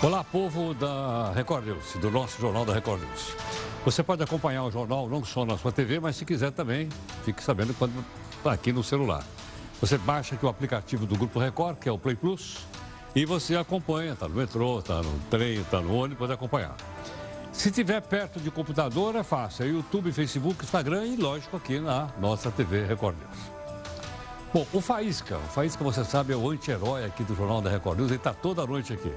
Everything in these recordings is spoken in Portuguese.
Olá, povo da Record News, do nosso Jornal da Record News. Você pode acompanhar o jornal não só na sua TV, mas se quiser também, fique sabendo quando está aqui no celular. Você baixa aqui o aplicativo do Grupo Record, que é o Play Plus, e você acompanha, está no metrô, está no trem, está no ônibus, pode acompanhar. Se tiver perto de computador, é fácil. É YouTube, Facebook, Instagram e, lógico, aqui na nossa TV Record News. Bom, o Faísca, o Faísca, você sabe, é o anti-herói aqui do Jornal da Record News, ele está toda noite aqui.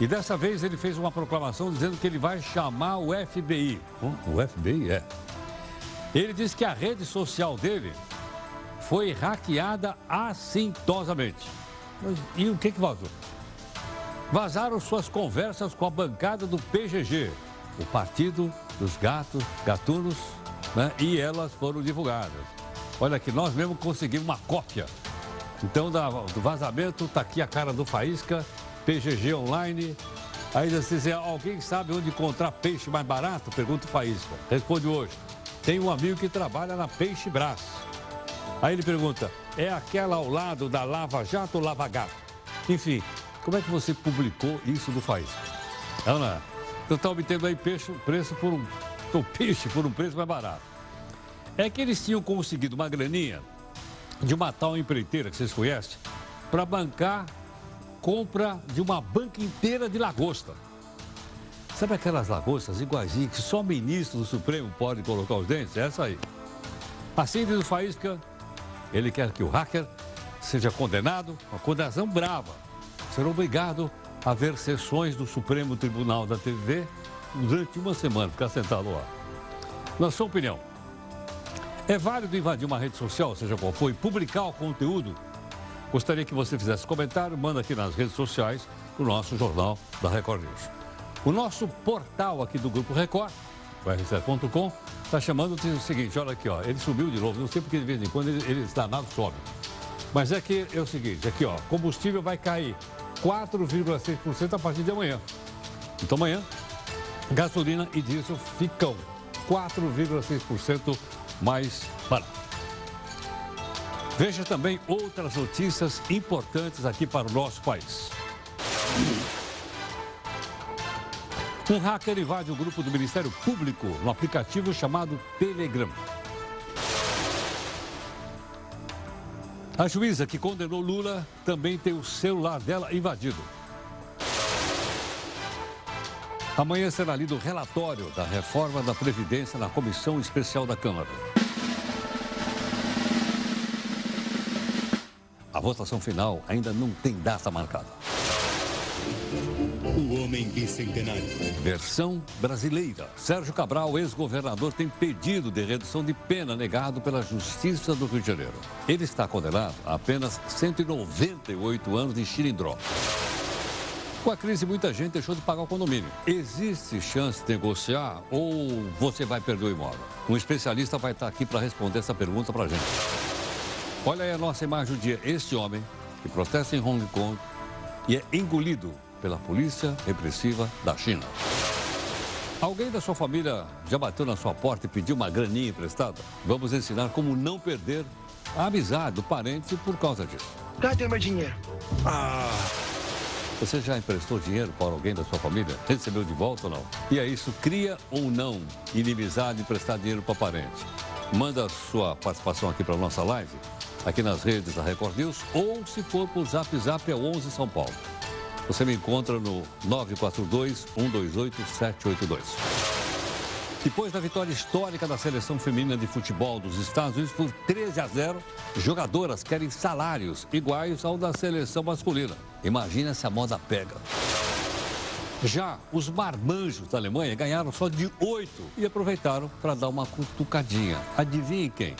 E dessa vez ele fez uma proclamação dizendo que ele vai chamar o FBI. O FBI é. Ele disse que a rede social dele foi hackeada assintosamente. E o que, que vazou? Vazaram suas conversas com a bancada do PGG, o Partido dos Gatos, Gatunos, né? e elas foram divulgadas. Olha que nós mesmo conseguimos uma cópia. Então, do vazamento, está aqui a cara do Faísca, PGG Online. Aí você diz, alguém sabe onde encontrar peixe mais barato? Pergunta o Faísca. Responde hoje. Tem um amigo que trabalha na Peixe Brás. Aí ele pergunta, é aquela ao lado da Lava Jato ou Lava Gato? Enfim, como é que você publicou isso do Faísca? Não. Então está obtendo aí peixe, preço por um, peixe por um preço mais barato. É que eles tinham conseguido uma graninha de uma tal empreiteira que vocês conhecem para bancar compra de uma banca inteira de lagosta. Sabe aquelas lagostas iguaizinhas que só o ministro do Supremo pode colocar os dentes? É essa aí. Assim diz o Faísca, ele quer que o hacker seja condenado, uma condenação brava. Será obrigado a ver sessões do Supremo Tribunal da TV durante uma semana, ficar sentado lá. Na sua opinião, é válido invadir uma rede social, seja qual for, e publicar o conteúdo? Gostaria que você fizesse comentário, manda aqui nas redes sociais o nosso jornal da Record News. O nosso portal aqui do Grupo Record, o r7.com, está chamando o seguinte, olha aqui, ó, ele subiu de novo, não sei porque de vez em quando ele, ele danado sobe. Mas é que é o seguinte, aqui ó, combustível vai cair 4,6% a partir de amanhã. Então amanhã, gasolina e diesel ficam 4,6% mais barato. Veja também outras notícias importantes aqui para o nosso país. Um hacker invade o grupo do Ministério Público no aplicativo chamado Telegram. A juíza que condenou Lula também tem o celular dela invadido. Amanhã será lido o relatório da reforma da Previdência na Comissão Especial da Câmara. A votação final ainda não tem data marcada. O Homem Bicentenário. Versão brasileira. Sérgio Cabral, ex-governador, tem pedido de redução de pena negado pela Justiça do Rio de Janeiro. Ele está condenado a apenas 198 anos de xilindró. Com a crise, muita gente deixou de pagar o condomínio. Existe chance de negociar ou você vai perder o imóvel? Um especialista vai estar aqui para responder essa pergunta para a gente. Olha aí a nossa imagem do dia. Este homem que protesta em Hong Kong e é engolido pela polícia repressiva da China. Alguém da sua família já bateu na sua porta e pediu uma graninha emprestada? Vamos ensinar como não perder a amizade do parente por causa disso. Cadê meu dinheiro? Ah! Você já emprestou dinheiro para alguém da sua família? Recebeu de volta ou não? E é isso, cria ou não inimizade emprestar dinheiro para parente? Manda sua participação aqui para a nossa live, aqui nas redes da Record News, ou se for por Zap Zap é 11 São Paulo. Você me encontra no 942-128-782. Depois da vitória histórica da seleção feminina de futebol dos Estados Unidos por 13 a 0, jogadoras querem salários iguais ao da seleção masculina. Imagina se a moda pega. Já os marmanjos da Alemanha ganharam só de 8 e aproveitaram para dar uma cutucadinha. Adivinhe quem?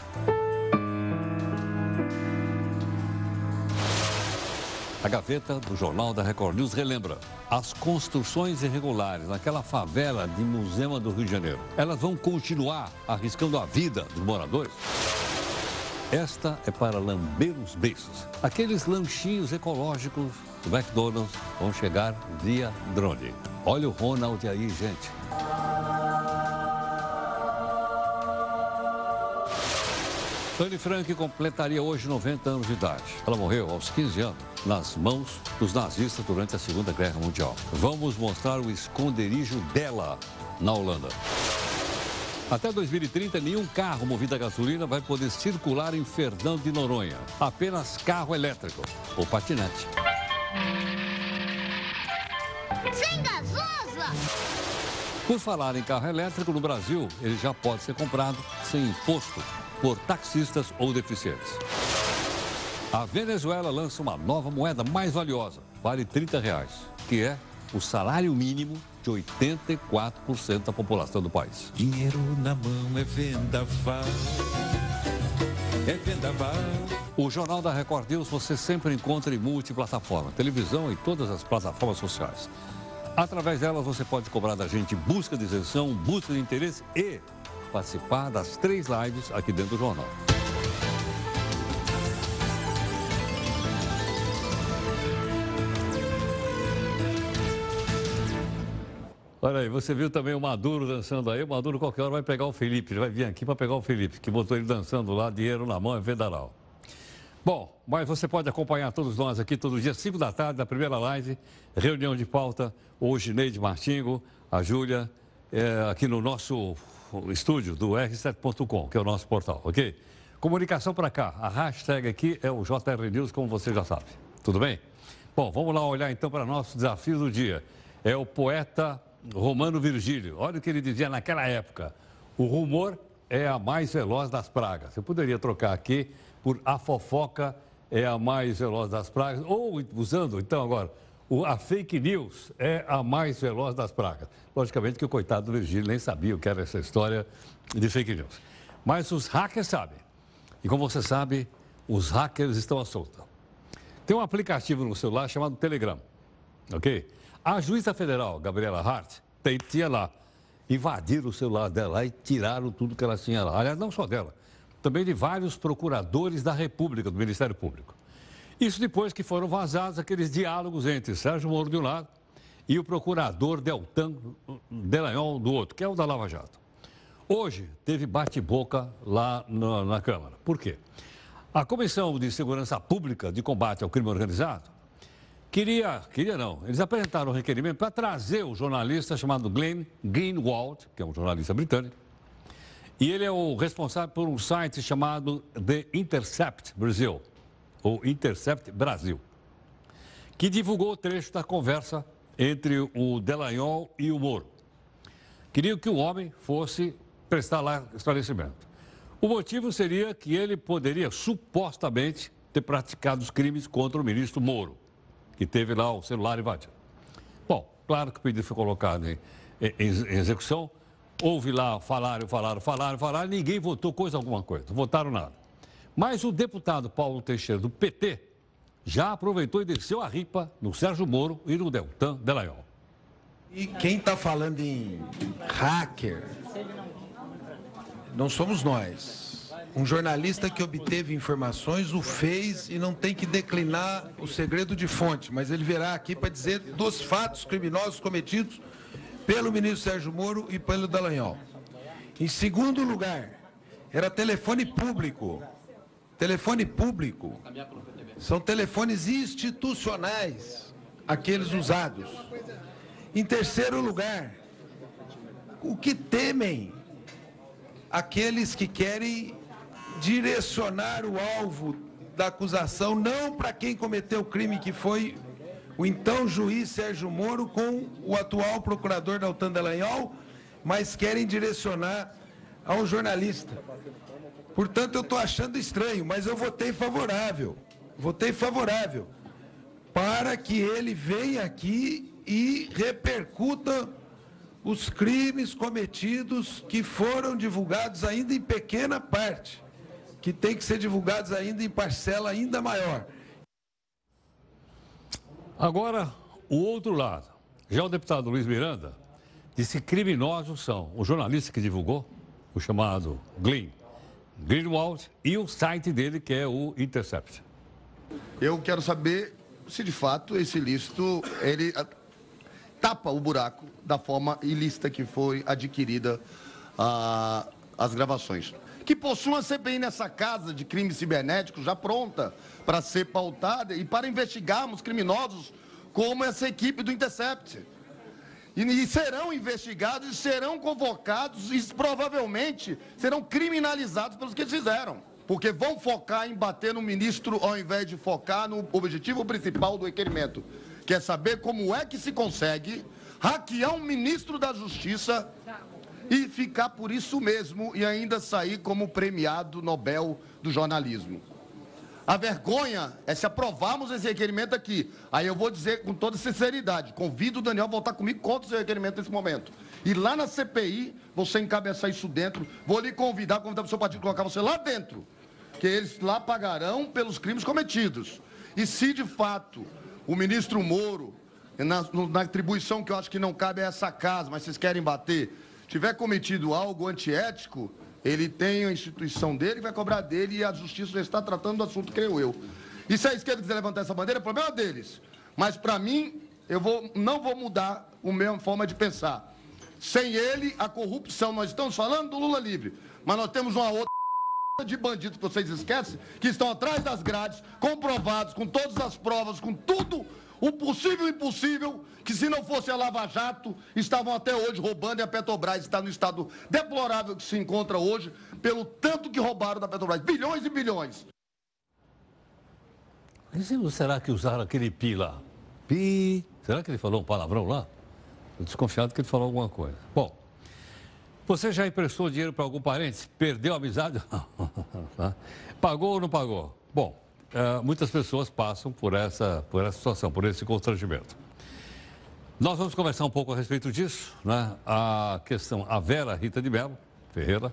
A gaveta do Jornal da Record News relembra as construções irregulares naquela favela de Musema do Rio de Janeiro. Elas vão continuar arriscando a vida dos moradores? Esta é para lamber os beiços. Aqueles lanchinhos ecológicos do McDonald's vão chegar via drone. Olha o Ronald aí, gente. Anne Frank completaria hoje 90 anos de idade. Ela morreu aos 15 anos nas mãos dos nazistas durante a Segunda Guerra Mundial. Vamos mostrar o esconderijo dela na Holanda. Até 2030, nenhum carro movido a gasolina vai poder circular em Fernando de Noronha. Apenas carro elétrico ou patinete. Sem gasosa! Por falar em carro elétrico, no Brasil, ele já pode ser comprado sem imposto por taxistas ou deficientes. A Venezuela lança uma nova moeda mais valiosa, vale 30 reais, que é o salário mínimo de 84% da população do país. Dinheiro na mão é vendaval. É vendaval. O Jornal da Record News você sempre encontra em multiplataforma, televisão e todas as plataformas sociais. Através delas você pode cobrar da gente busca de isenção, busca de interesse e participar das três lives aqui dentro do jornal. Olha aí, você viu também o Maduro dançando aí. O Maduro qualquer hora vai pegar o Felipe, ele vai vir aqui para pegar o Felipe, que botou ele dançando lá, dinheiro na mão, é federal. Bom, mas você pode acompanhar todos nós aqui todo dia, 5 da tarde, na primeira live, reunião de pauta, hoje Neide Martingo, a Júlia, é, aqui no nosso estúdio do r7.com, que é o nosso portal, ok? Comunicação para cá, a hashtag aqui é o JR News, como você já sabe. Tudo bem? Bom, vamos lá olhar então para nosso desafio do dia. É o poeta Romano Virgílio. Olha o que ele dizia naquela época. O rumor é a mais veloz das pragas. Eu poderia trocar aqui por a fofoca é a mais veloz das pragas, ou usando então agora, a fake news é a mais veloz das pragas. Logicamente que o coitado do Virgílio nem sabia o que era essa história de fake news. Mas os hackers sabem. E como você sabe, os hackers estão à solta. Tem um aplicativo no celular chamado Telegram, ok? A juíza federal, Gabriela Hart, tinha lá, invadiram o celular dela e tiraram tudo que ela tinha lá. Aliás, não só dela, também de vários procuradores da República, do Ministério Público. Isso depois que foram vazados aqueles diálogos entre Sérgio Moro de um lado e o procurador Deltan Delanhol do outro, que é o da Lava Jato. Hoje teve bate-boca lá na, na Câmara. Por quê? A Comissão de Segurança Pública de Combate ao Crime Organizado queria, queria não, eles apresentaram um requerimento para trazer o jornalista chamado Glenn Greenwald, que é um jornalista britânico, e ele é o responsável por um site chamado The Intercept Brasil, ou Intercept Brasil, que divulgou o trecho da conversa entre o Delanhol e o Moro. Queriam que o homem fosse prestar lá esclarecimento. O motivo seria que ele poderia supostamente ter praticado os crimes contra o ministro Moro, que teve lá o celular invadido. Bom, claro que o pedido foi colocado em, em, em execução, Houve lá, falaram, falaram, falaram, falaram, ninguém votou coisa alguma coisa, votaram nada. Mas o deputado Paulo Teixeira, do PT, já aproveitou e desceu a ripa no Sérgio Moro e no Deltan Delayol. E quem está falando em hacker não somos nós. Um jornalista que obteve informações o fez e não tem que declinar o segredo de fonte, mas ele virá aqui para dizer dos fatos criminosos cometidos pelo ministro Sérgio Moro e pelo Dallagnol. Em segundo lugar, era telefone público. Telefone público. São telefones institucionais, aqueles usados. Em terceiro lugar, o que temem aqueles que querem direcionar o alvo da acusação não para quem cometeu o crime que foi o então juiz Sérgio Moro com o atual procurador Daltan Dallagnol, mas querem direcionar a um jornalista. Portanto, eu estou achando estranho, mas eu votei favorável. Votei favorável para que ele venha aqui e repercuta os crimes cometidos que foram divulgados ainda em pequena parte, que tem que ser divulgados ainda em parcela ainda maior. Agora, o outro lado. Já o deputado Luiz Miranda disse que criminosos são o jornalista que divulgou, o chamado Glenn Greenwald, e o site dele, que é o Intercept. Eu quero saber se de fato esse ilícito ele ah, tapa o buraco da forma ilícita que foi adquirida a, ah, as gravações que possui uma CPI nessa casa de crimes cibernéticos já pronta para ser pautada e para investigarmos criminosos como essa equipe do Intercept. E, e serão investigados e serão convocados e provavelmente serão criminalizados pelos que eles fizeram. Porque vão focar em bater no ministro ao invés de focar no objetivo principal do requerimento, que é saber como é que se consegue hackear um ministro da Justiça e ficar por isso mesmo e ainda sair como premiado Nobel do jornalismo. A vergonha é se aprovarmos esse requerimento aqui. Aí eu vou dizer com toda sinceridade, convido o Daniel a voltar comigo contra esse requerimento nesse momento. E lá na CPI, você encabeçar isso dentro, vou lhe convidar, convidar o seu partido colocar você lá dentro, que eles lá pagarão pelos crimes cometidos. E se de fato o ministro Moro, na, na atribuição que eu acho que não cabe a essa casa, mas vocês querem bater, tiver cometido algo antiético, ele tem a instituição dele, vai cobrar dele e a justiça já está tratando do assunto, creio eu. E se a esquerda quiser levantar essa bandeira, é problema deles. Mas para mim, eu vou, não vou mudar a mesma forma de pensar. Sem ele, a corrupção, nós estamos falando do Lula livre, mas nós temos uma outra de bandidos que vocês esquecem, que estão atrás das grades, comprovados, com todas as provas, com tudo o possível impossível, que se não fosse a Lava Jato, estavam até hoje roubando e a Petrobras está no estado deplorável que se encontra hoje, pelo tanto que roubaram da Petrobras, bilhões e bilhões. Mas será que usaram aquele pi lá? Pi. Será que ele falou um palavrão lá? Estou desconfiado que ele falou alguma coisa. Bom, você já emprestou dinheiro para algum parente? Perdeu a amizade? pagou ou não pagou? Bom, uh, muitas pessoas passam por essa, por essa situação, por esse constrangimento. Nós vamos conversar um pouco a respeito disso, né? A questão, a Vera Rita de Mello Ferreira,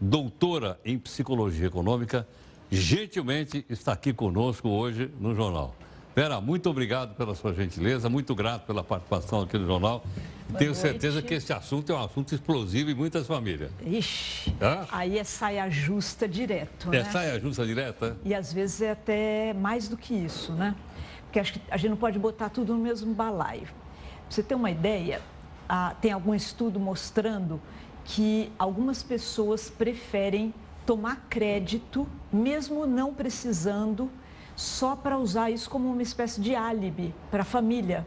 doutora em psicologia econômica, gentilmente está aqui conosco hoje no jornal. Vera, muito obrigado pela sua gentileza, muito grato pela participação aqui no jornal. Boa Tenho noite. certeza que esse assunto é um assunto explosivo em muitas famílias. Ixi, aí é saia justa direto, é né? É saia justa direta? E às vezes é até mais do que isso, né? Porque acho que a gente não pode botar tudo no mesmo balaio. Pra você ter uma ideia, ah, tem algum estudo mostrando que algumas pessoas preferem tomar crédito, mesmo não precisando, só para usar isso como uma espécie de álibi para a família.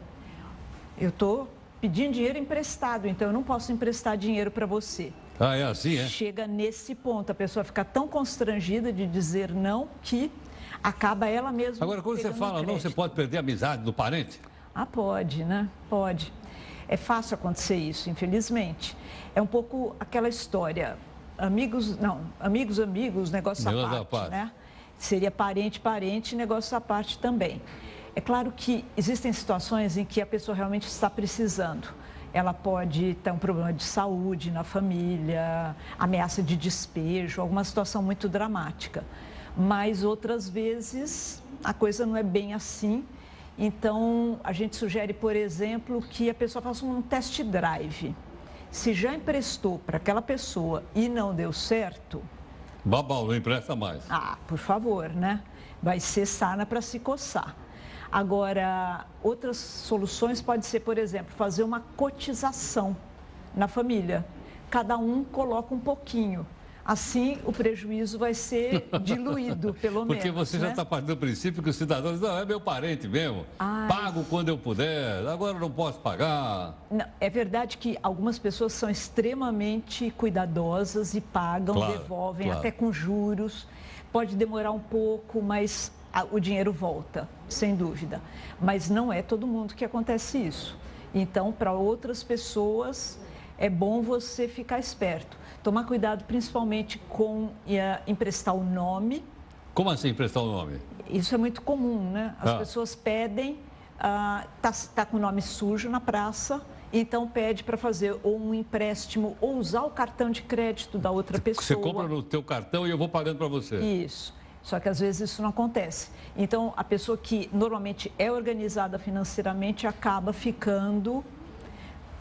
Eu estou pedindo dinheiro emprestado, então eu não posso emprestar dinheiro para você. Ah, é assim, é? Chega nesse ponto, a pessoa fica tão constrangida de dizer não que acaba ela mesma. Agora, quando você fala não, você pode perder a amizade do parente? Ah, pode, né? Pode. É fácil acontecer isso, infelizmente. É um pouco aquela história. Amigos, não, amigos, amigos, negócio à parte, parte, né? Seria parente, parente, negócio à parte também. É claro que existem situações em que a pessoa realmente está precisando. Ela pode ter um problema de saúde na família, ameaça de despejo, alguma situação muito dramática. Mas outras vezes a coisa não é bem assim. Então, a gente sugere, por exemplo, que a pessoa faça um test drive. Se já emprestou para aquela pessoa e não deu certo, Babau, não empresta mais. Ah, por favor, né? Vai ser sana para se coçar. Agora, outras soluções pode ser, por exemplo, fazer uma cotização na família. Cada um coloca um pouquinho. Assim, o prejuízo vai ser diluído, pelo menos. Porque você né? já está partindo do princípio que o cidadão diz, não, é meu parente mesmo, Ai. pago quando eu puder, agora não posso pagar. Não, é verdade que algumas pessoas são extremamente cuidadosas e pagam, claro, devolvem, claro. até com juros. Pode demorar um pouco, mas o dinheiro volta, sem dúvida. Mas não é todo mundo que acontece isso. Então, para outras pessoas, é bom você ficar esperto. Tomar cuidado principalmente com uh, emprestar o nome. Como assim emprestar o nome? Isso é muito comum, né? As ah. pessoas pedem, uh, tá, tá com o nome sujo na praça, então pede para fazer ou um empréstimo ou usar o cartão de crédito da outra pessoa. Você compra no teu cartão e eu vou pagando para você. Isso. Só que às vezes isso não acontece. Então a pessoa que normalmente é organizada financeiramente acaba ficando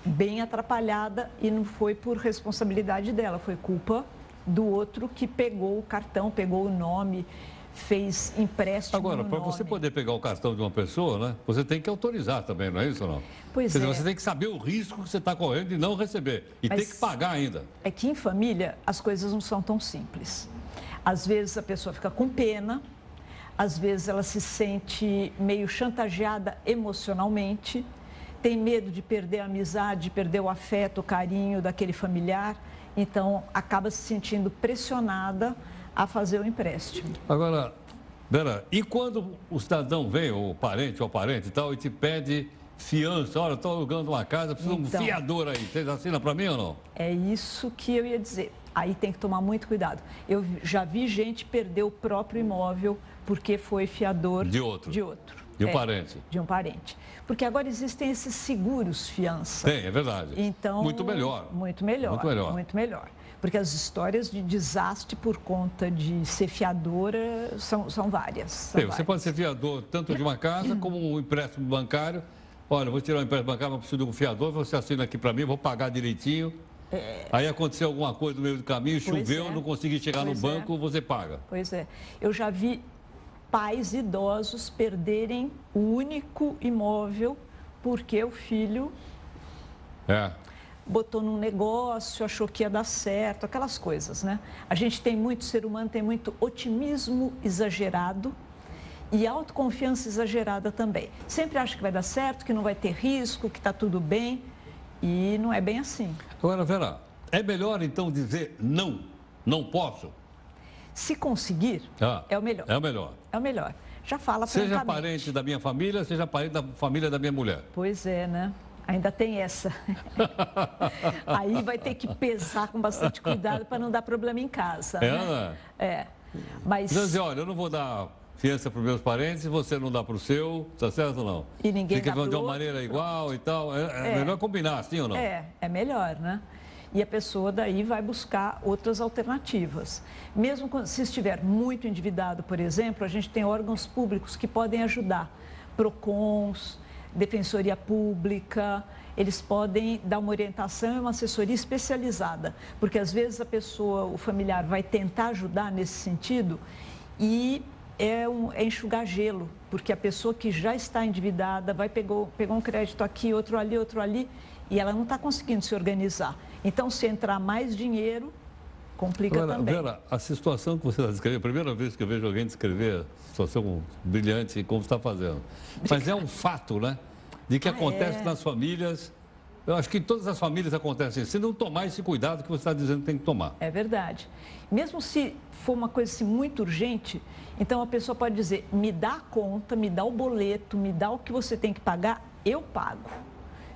bem atrapalhada e não foi por responsabilidade dela, foi culpa do outro que pegou o cartão, pegou o nome, fez empréstimo. Agora, para você poder pegar o cartão de uma pessoa, né, você tem que autorizar também, não é isso não? Pois Quer é. Dizer, você tem que saber o risco que você está correndo de não receber. E Mas tem que pagar ainda. É que em família as coisas não são tão simples. Às vezes a pessoa fica com pena, às vezes ela se sente meio chantageada emocionalmente, tem medo de perder a amizade, de perder o afeto, o carinho daquele familiar, então acaba se sentindo pressionada a fazer o empréstimo. Agora, Vera, e quando o cidadão vem, o parente ou parente e tal, e te pede fiança, olha, estou alugando uma casa, preciso então, de um então. fiador aí, vocês assinam para mim ou não? É isso que eu ia dizer. Aí tem que tomar muito cuidado. Eu já vi gente perder o próprio imóvel porque foi fiador de outro. De outro. De um é, parente. De um parente. Porque agora existem esses seguros fiança. Tem, é verdade. Então, muito melhor. Muito melhor. Muito melhor. Muito melhor. Porque as histórias de desastre por conta de ser fiadora são, são várias. São Sim, você pode ser fiador tanto de uma casa como um empréstimo bancário. Olha, vou tirar um empréstimo bancário, mas preciso de um fiador, você assina aqui para mim, vou pagar direitinho. É... Aí aconteceu alguma coisa no meio do caminho, choveu, é. não consegui chegar pois no é. banco, é. você paga. Pois é. Eu já vi pais idosos perderem o único imóvel porque o filho é botou num negócio, achou que ia dar certo, aquelas coisas, né? A gente tem muito, ser humano tem muito otimismo exagerado e autoconfiança exagerada também. Sempre acha que vai dar certo, que não vai ter risco, que está tudo bem e não é bem assim. Agora, Vera, é melhor então dizer não, não posso? Se conseguir, ah, é o melhor. É o melhor. É o melhor. Já fala Seja parente da minha família, seja parente da família da minha mulher. Pois é, né? Ainda tem essa. Aí vai ter que pesar com bastante cuidado para não dar problema em casa. É, né? É. Mas. Assim, olha, eu não vou dar fiança para os meus parentes você não dá para o seu, tá certo ou não? E ninguém Fica dá de uma outro. maneira igual e tal. É, é, melhor combinar, sim ou não? É, é melhor, né? E a pessoa daí vai buscar outras alternativas. Mesmo se estiver muito endividado, por exemplo, a gente tem órgãos públicos que podem ajudar. PROCONs, defensoria pública, eles podem dar uma orientação e uma assessoria especializada, porque às vezes a pessoa, o familiar, vai tentar ajudar nesse sentido e é, um, é enxugar gelo, porque a pessoa que já está endividada vai pegou, pegou um crédito aqui, outro ali, outro ali, e ela não está conseguindo se organizar. Então, se entrar mais dinheiro, complica Agora, também. Vera, a situação que você está descrevendo, a primeira vez que eu vejo alguém descrever a situação brilhante como está fazendo. Mas é um fato, né? De que ah, acontece é? nas famílias. Eu acho que em todas as famílias acontecem. Se não tomar esse cuidado que você está dizendo que tem que tomar. É verdade. Mesmo se for uma coisa assim, muito urgente, então a pessoa pode dizer: me dá a conta, me dá o boleto, me dá o que você tem que pagar, eu pago.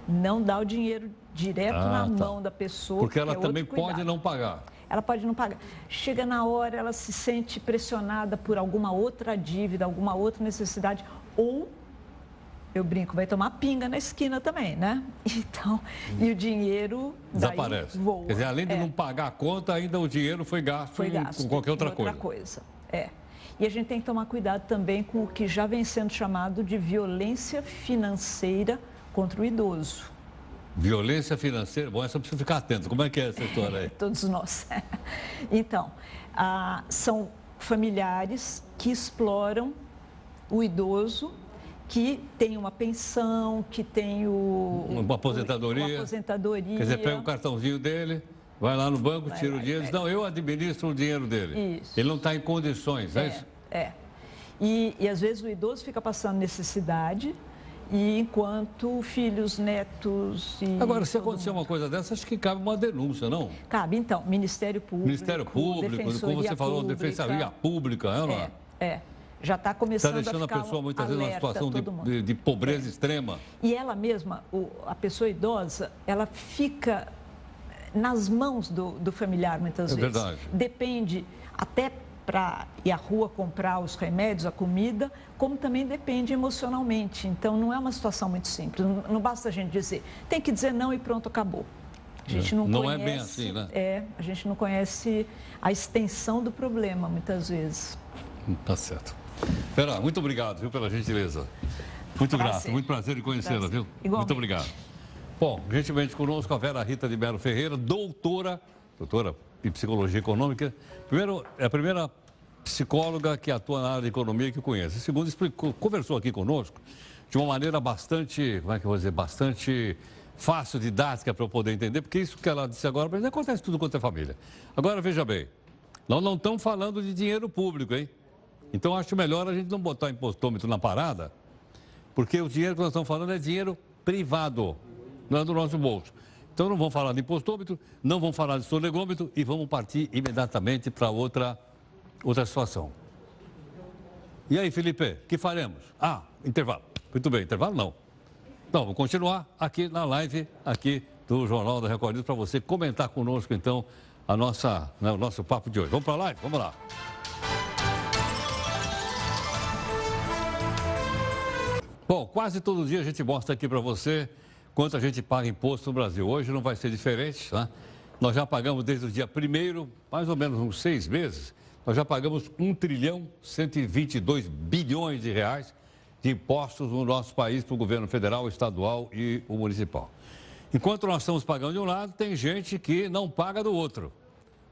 Não dá o dinheiro direto ah, na tá. mão da pessoa. Porque ela é também pode não pagar ela pode não pagar. Chega na hora, ela se sente pressionada por alguma outra dívida, alguma outra necessidade, ou eu brinco, vai tomar pinga na esquina também, né? Então, e o dinheiro desaparece. Voa. Quer dizer, além de é. não pagar a conta, ainda o dinheiro foi gasto, foi gasto com qualquer outra, outra coisa. coisa. É. E a gente tem que tomar cuidado também com o que já vem sendo chamado de violência financeira contra o idoso. Violência financeira, bom, essa precisa ficar atento. Como é que é essa história aí? Todos nós. Então, ah, são familiares que exploram o idoso que tem uma pensão, que tem o, uma aposentadoria. Uma aposentadoria. Quer dizer, pega o cartãozinho dele, vai lá no banco, vai, tira vai, o dinheiro, diz, não, eu administro o dinheiro dele. Isso. Ele não está em condições, é, é isso? É. E, e às vezes o idoso fica passando necessidade, e enquanto filhos, netos e. Agora, se acontecer mundo. uma coisa dessa, acho que cabe uma denúncia, não? Cabe, então. Ministério Público. Ministério Público, como você falou, pública, Defensoria Pública, é, não é? É. Já está começando Está deixando a, a pessoa muitas vezes numa situação de, de, de, pobreza é. extrema. E ela mesma, o, a pessoa idosa, ela fica nas mãos do, do familiar muitas é vezes. Verdade. Depende até para ir à rua comprar os remédios, a comida, como também depende emocionalmente. Então, não é uma situação muito simples. Não, não basta a gente dizer, tem que dizer não e pronto, acabou. A gente não, não conhece, é bem assim, né? É, a gente não conhece a extensão do problema, muitas vezes. Tá certo. Vera, muito obrigado, viu, pela gentileza. Muito prazer. grato, muito prazer em conhecê-la, viu? Igualmente. Muito obrigado. Bom, gentilmente conosco a Vera Rita de Melo Ferreira, doutora, doutora em psicologia econômica. Primeiro, é a primeira psicóloga que atua na área de economia que conhece. Segundo, explicou, conversou aqui conosco de uma maneira bastante, como é que eu vou dizer, bastante fácil, didática para eu poder entender, porque isso que ela disse agora, mas acontece tudo quanto é família. Agora, veja bem, nós não estamos falando de dinheiro público, hein? Então, acho melhor a gente não botar impostômetro na parada, porque o dinheiro que nós estamos falando é dinheiro privado, não é do nosso bolso. Então, não vamos falar de impostômetro, não vamos falar de sonegômetro e vamos partir imediatamente para outra, outra situação. E aí, Felipe, que faremos? Ah, intervalo. Muito bem, intervalo não. Não, vou continuar aqui na live, aqui do Jornal da Record News, para você comentar conosco, então, a nossa, né, o nosso papo de hoje. Vamos para a live? Vamos lá. Bom, quase todo dia a gente mostra aqui para você quanto a gente paga imposto no Brasil. Hoje não vai ser diferente, né? Nós já pagamos desde o dia 1 mais ou menos uns seis meses, nós já pagamos 1 trilhão 122 bilhões de reais de impostos no nosso país para o governo federal, estadual e o municipal. Enquanto nós estamos pagando de um lado, tem gente que não paga do outro,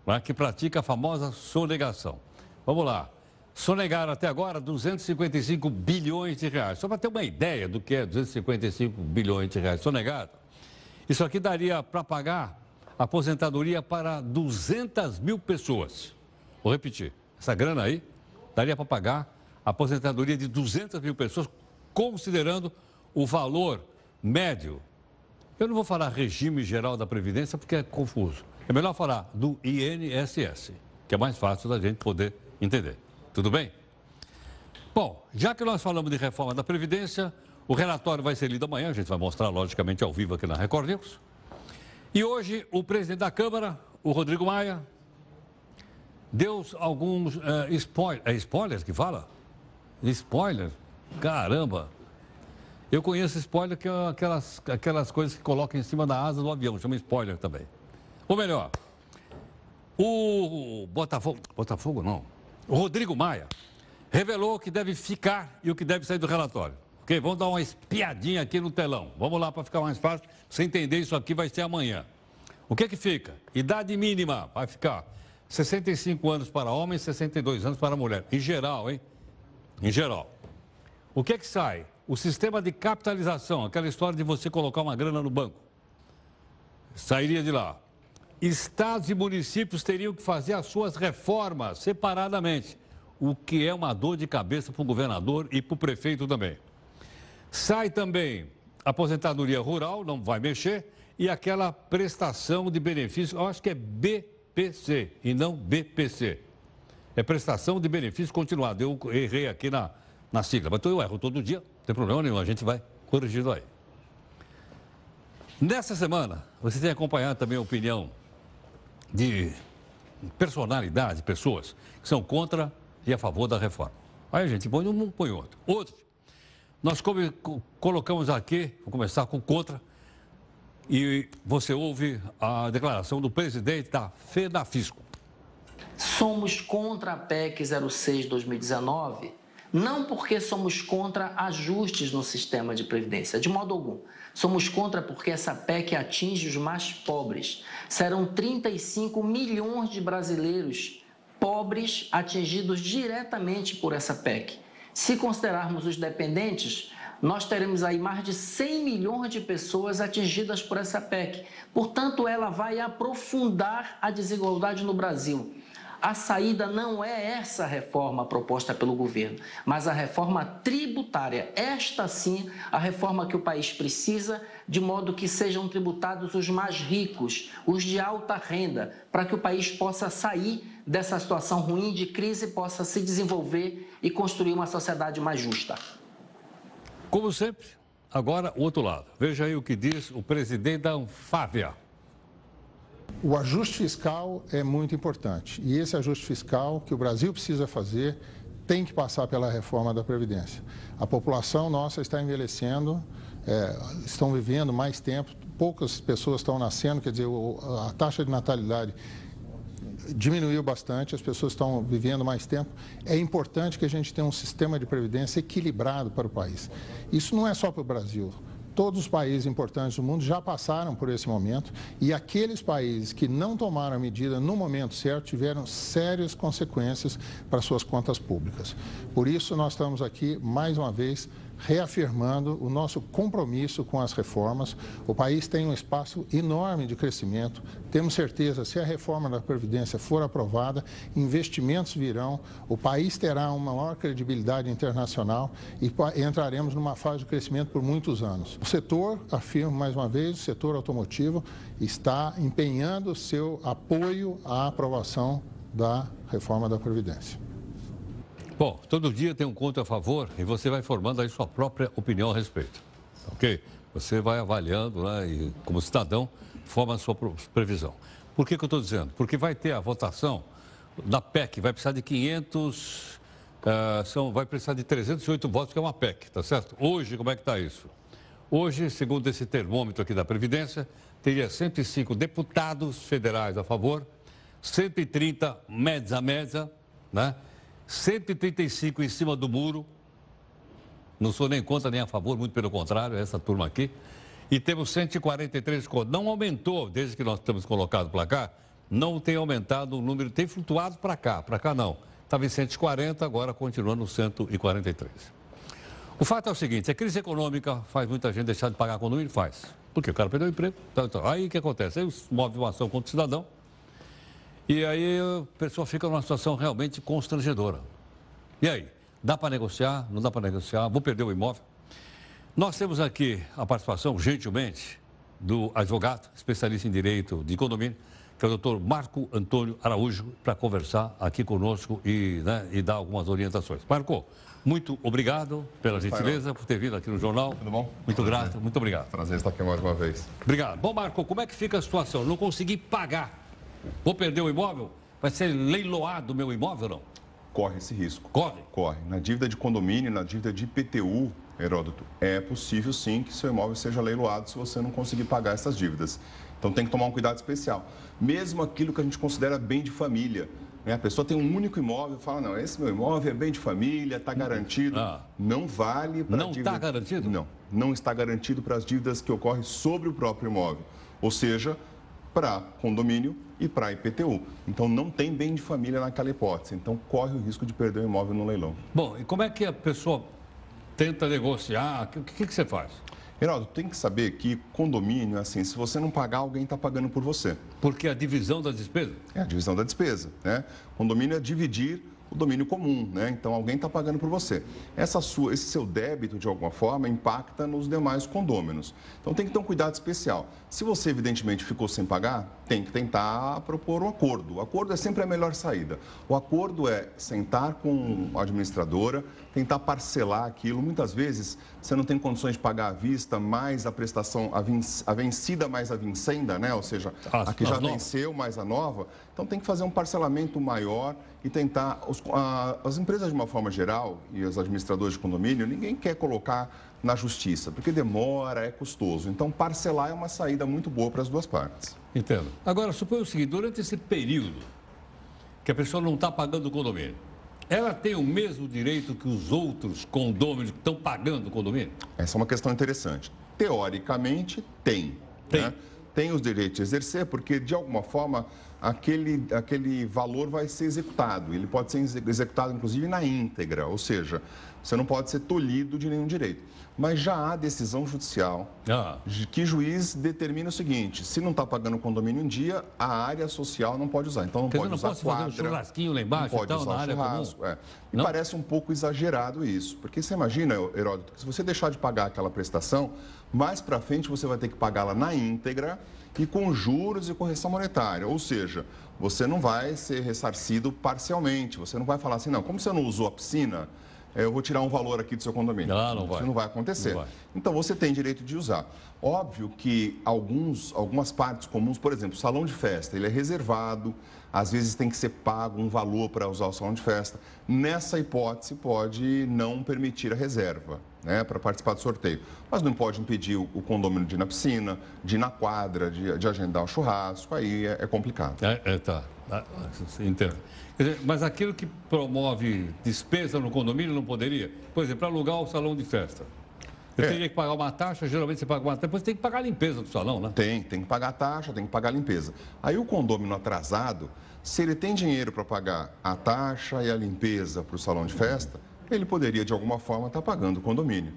né, que pratica a famosa sonegação. Vamos lá. Sonegaram até agora 255 bilhões de reais. Só para ter uma ideia do que é 255 bilhões de reais sonegado. Isso aqui daria para pagar aposentadoria para 200 mil pessoas. Vou repetir. Essa grana aí daria para pagar aposentadoria de 200 mil pessoas, considerando o valor médio. Eu não vou falar regime geral da Previdência porque é confuso. É melhor falar do INSS, que é mais fácil da gente poder entender. Tudo bem? Bom, já que nós falamos de reforma da Previdência, o relatório vai ser lido amanhã, a gente vai mostrar, logicamente, ao vivo aqui na Record News. E hoje, o presidente da Câmara, o Rodrigo Maia, deu alguns uh, spoilers. É spoilers que fala? Spoiler? Caramba! Eu conheço spoiler que é aquelas, aquelas coisas que colocam em cima da asa do avião, chama spoiler também. Ou melhor, o Botafogo, Botafogo não, o Rodrigo Maia revelou o que deve ficar e o que deve sair do relatório. Ok? Vamos dar uma espiadinha aqui no telão. Vamos lá para ficar mais fácil. Você entender isso aqui vai ser amanhã. O que que fica? Idade mínima vai ficar 65 anos para homem e 62 anos para mulher. Em geral, hein? em geral. O que é que sai? O sistema de capitalização, aquela história de você colocar uma grana no banco. Sairia de lá. Estados e municípios teriam que fazer as suas reformas separadamente, o que é uma dor de cabeça para o governador e para o prefeito também. Sai também aposentadoria rural, não vai mexer, e aquela prestação de benefício, eu acho que é BPC e não BPC é prestação de benefício continuado. Eu errei aqui na, na sigla, mas eu erro todo dia, não tem problema nenhum, a gente vai corrigindo aí. Nessa semana, você tem acompanhado também a opinião de personalidade, pessoas que são contra e a favor da reforma. Aí a gente põe um, põe outro. Outro. Nós colocamos aqui, vou começar com contra, e você ouve a declaração do presidente da FEDAFISCO. Somos contra a PEC 06-2019, não porque somos contra ajustes no sistema de previdência, de modo algum. Somos contra porque essa PEC atinge os mais pobres. Serão 35 milhões de brasileiros pobres atingidos diretamente por essa PEC. Se considerarmos os dependentes, nós teremos aí mais de 100 milhões de pessoas atingidas por essa PEC. Portanto, ela vai aprofundar a desigualdade no Brasil. A saída não é essa reforma proposta pelo governo, mas a reforma tributária. Esta sim, a reforma que o país precisa, de modo que sejam tributados os mais ricos, os de alta renda, para que o país possa sair dessa situação ruim de crise, possa se desenvolver e construir uma sociedade mais justa. Como sempre, agora o outro lado. Veja aí o que diz o presidente da Anfávia. O ajuste fiscal é muito importante e esse ajuste fiscal que o Brasil precisa fazer tem que passar pela reforma da Previdência. A população nossa está envelhecendo, é, estão vivendo mais tempo, poucas pessoas estão nascendo, quer dizer, a taxa de natalidade diminuiu bastante, as pessoas estão vivendo mais tempo. É importante que a gente tenha um sistema de previdência equilibrado para o país. Isso não é só para o Brasil, Todos os países importantes do mundo já passaram por esse momento e aqueles países que não tomaram a medida no momento certo tiveram sérias consequências para suas contas públicas. Por isso, nós estamos aqui, mais uma vez, reafirmando o nosso compromisso com as reformas. O país tem um espaço enorme de crescimento. Temos certeza, se a reforma da Previdência for aprovada, investimentos virão, o país terá uma maior credibilidade internacional e entraremos numa fase de crescimento por muitos anos. O setor, afirmo mais uma vez, o setor automotivo está empenhando seu apoio à aprovação da reforma da Previdência. Bom, todo dia tem um conto a favor e você vai formando aí sua própria opinião a respeito. Ok? Você vai avaliando né, e, como cidadão, forma a sua previsão. Por que, que eu estou dizendo? Porque vai ter a votação da PEC, vai precisar de 500, uh, eh, são, vai precisar de 308 votos, que é uma PEC, tá certo? Hoje, como é que está isso? Hoje, segundo esse termômetro aqui da Previdência, teria 105 deputados federais a favor, 130 médias a média, né? 135 em cima do muro. Não sou nem contra nem a favor, muito pelo contrário, essa turma aqui. E temos 143 contra. Não aumentou desde que nós temos colocado para cá, não tem aumentado o número, tem flutuado para cá, para cá não. Estava em 140, agora continua no 143. O fato é o seguinte, a crise econômica faz muita gente deixar de pagar condomínio? Faz. Porque o cara perdeu o emprego. Então, então, aí o que acontece? Aí move uma ação contra o cidadão, e aí a pessoa fica numa situação realmente constrangedora. E aí? Dá para negociar? Não dá para negociar? Vou perder o imóvel? Nós temos aqui a participação, gentilmente, do advogado, especialista em direito de condomínio, que é o doutor Marco Antônio Araújo, para conversar aqui conosco e, né, e dar algumas orientações. Marco, muito obrigado pela gentileza, por ter vindo aqui no jornal. Tudo bom? Muito Prazer. grato, muito obrigado. Prazer estar aqui mais uma vez. Obrigado. Bom, Marco, como é que fica a situação? Não consegui pagar Vou perder o imóvel? Vai ser leiloado o meu imóvel ou não? Corre esse risco. Corre? Corre. Na dívida de condomínio, na dívida de IPTU, Heródoto, é possível sim que seu imóvel seja leiloado se você não conseguir pagar essas dívidas. Então tem que tomar um cuidado especial. Mesmo aquilo que a gente considera bem de família. Né? A pessoa tem um único imóvel e fala, não, esse meu imóvel é bem de família, está garantido. Ah. Não vale para Não está garantido? Não, não está garantido para as dívidas que ocorrem sobre o próprio imóvel. Ou seja, para condomínio e para IPTU. Então não tem bem de família naquela hipótese. Então corre o risco de perder o imóvel no leilão. Bom, e como é que a pessoa tenta negociar? O que, que você faz? Geraldo, tem que saber que condomínio, assim, se você não pagar, alguém está pagando por você. Porque a divisão da despesa? É a divisão da despesa, né? Condomínio é dividir o domínio comum, né? Então alguém está pagando por você. Essa sua, esse seu débito, de alguma forma, impacta nos demais condôminos. Então tem que ter um cuidado especial. Se você, evidentemente, ficou sem pagar, tem que tentar propor um acordo. O acordo é sempre a melhor saída. O acordo é sentar com a administradora, tentar parcelar aquilo. Muitas vezes você não tem condições de pagar à vista, mais a prestação, a, vencida mais a vincenda, né? Ou seja, a que já venceu mais a nova. Então tem que fazer um parcelamento maior e tentar. Os, a, as empresas, de uma forma geral, e os administradores de condomínio, ninguém quer colocar na justiça, porque demora, é custoso. Então, parcelar é uma saída muito boa para as duas partes. Entendo. Agora, suponha o seguinte: durante esse período que a pessoa não está pagando o condomínio, ela tem o mesmo direito que os outros condôminos que estão pagando o condomínio? Essa é uma questão interessante. Teoricamente, tem. Tem. Né? Tem os direitos de exercer, porque, de alguma forma, aquele, aquele valor vai ser executado. Ele pode ser executado, inclusive, na íntegra, ou seja, você não pode ser tolhido de nenhum direito. Mas já há decisão judicial ah. que juiz determina o seguinte: se não está pagando o condomínio em dia, a área social não pode usar. Então não Quer pode dizer, usar não quadra. Fazer um churrasquinho lá embaixo, não pode então, usar na área churrasco. É. E não? parece um pouco exagerado isso. Porque você imagina, Heródoto, que se você deixar de pagar aquela prestação, mais para frente você vai ter que pagá-la na íntegra e com juros e correção monetária. Ou seja, você não vai ser ressarcido parcialmente. Você não vai falar assim, não, como você não usou a piscina é, eu vou tirar um valor aqui do seu condomínio. Não, não vai. Isso não vai acontecer. Não vai. Então você tem direito de usar. Óbvio que alguns, algumas partes comuns, por exemplo, salão de festa, ele é reservado, às vezes tem que ser pago um valor para usar o salão de festa. Nessa hipótese, pode não permitir a reserva. Né, para participar do sorteio. Mas não pode impedir o, o condomínio de ir na piscina, de ir na quadra, de, de agendar o churrasco, aí é, é complicado. É, é, tá. Ah, entendo. Mas aquilo que promove despesa no condomínio não poderia? Por exemplo, alugar o salão de festa. Eu é. teria que pagar uma taxa, geralmente você paga uma taxa, depois tem que pagar a limpeza do salão, né? Tem, tem que pagar a taxa, tem que pagar a limpeza. Aí o condômino atrasado, se ele tem dinheiro para pagar a taxa e a limpeza para o salão de festa, ele poderia, de alguma forma, estar tá pagando o condomínio.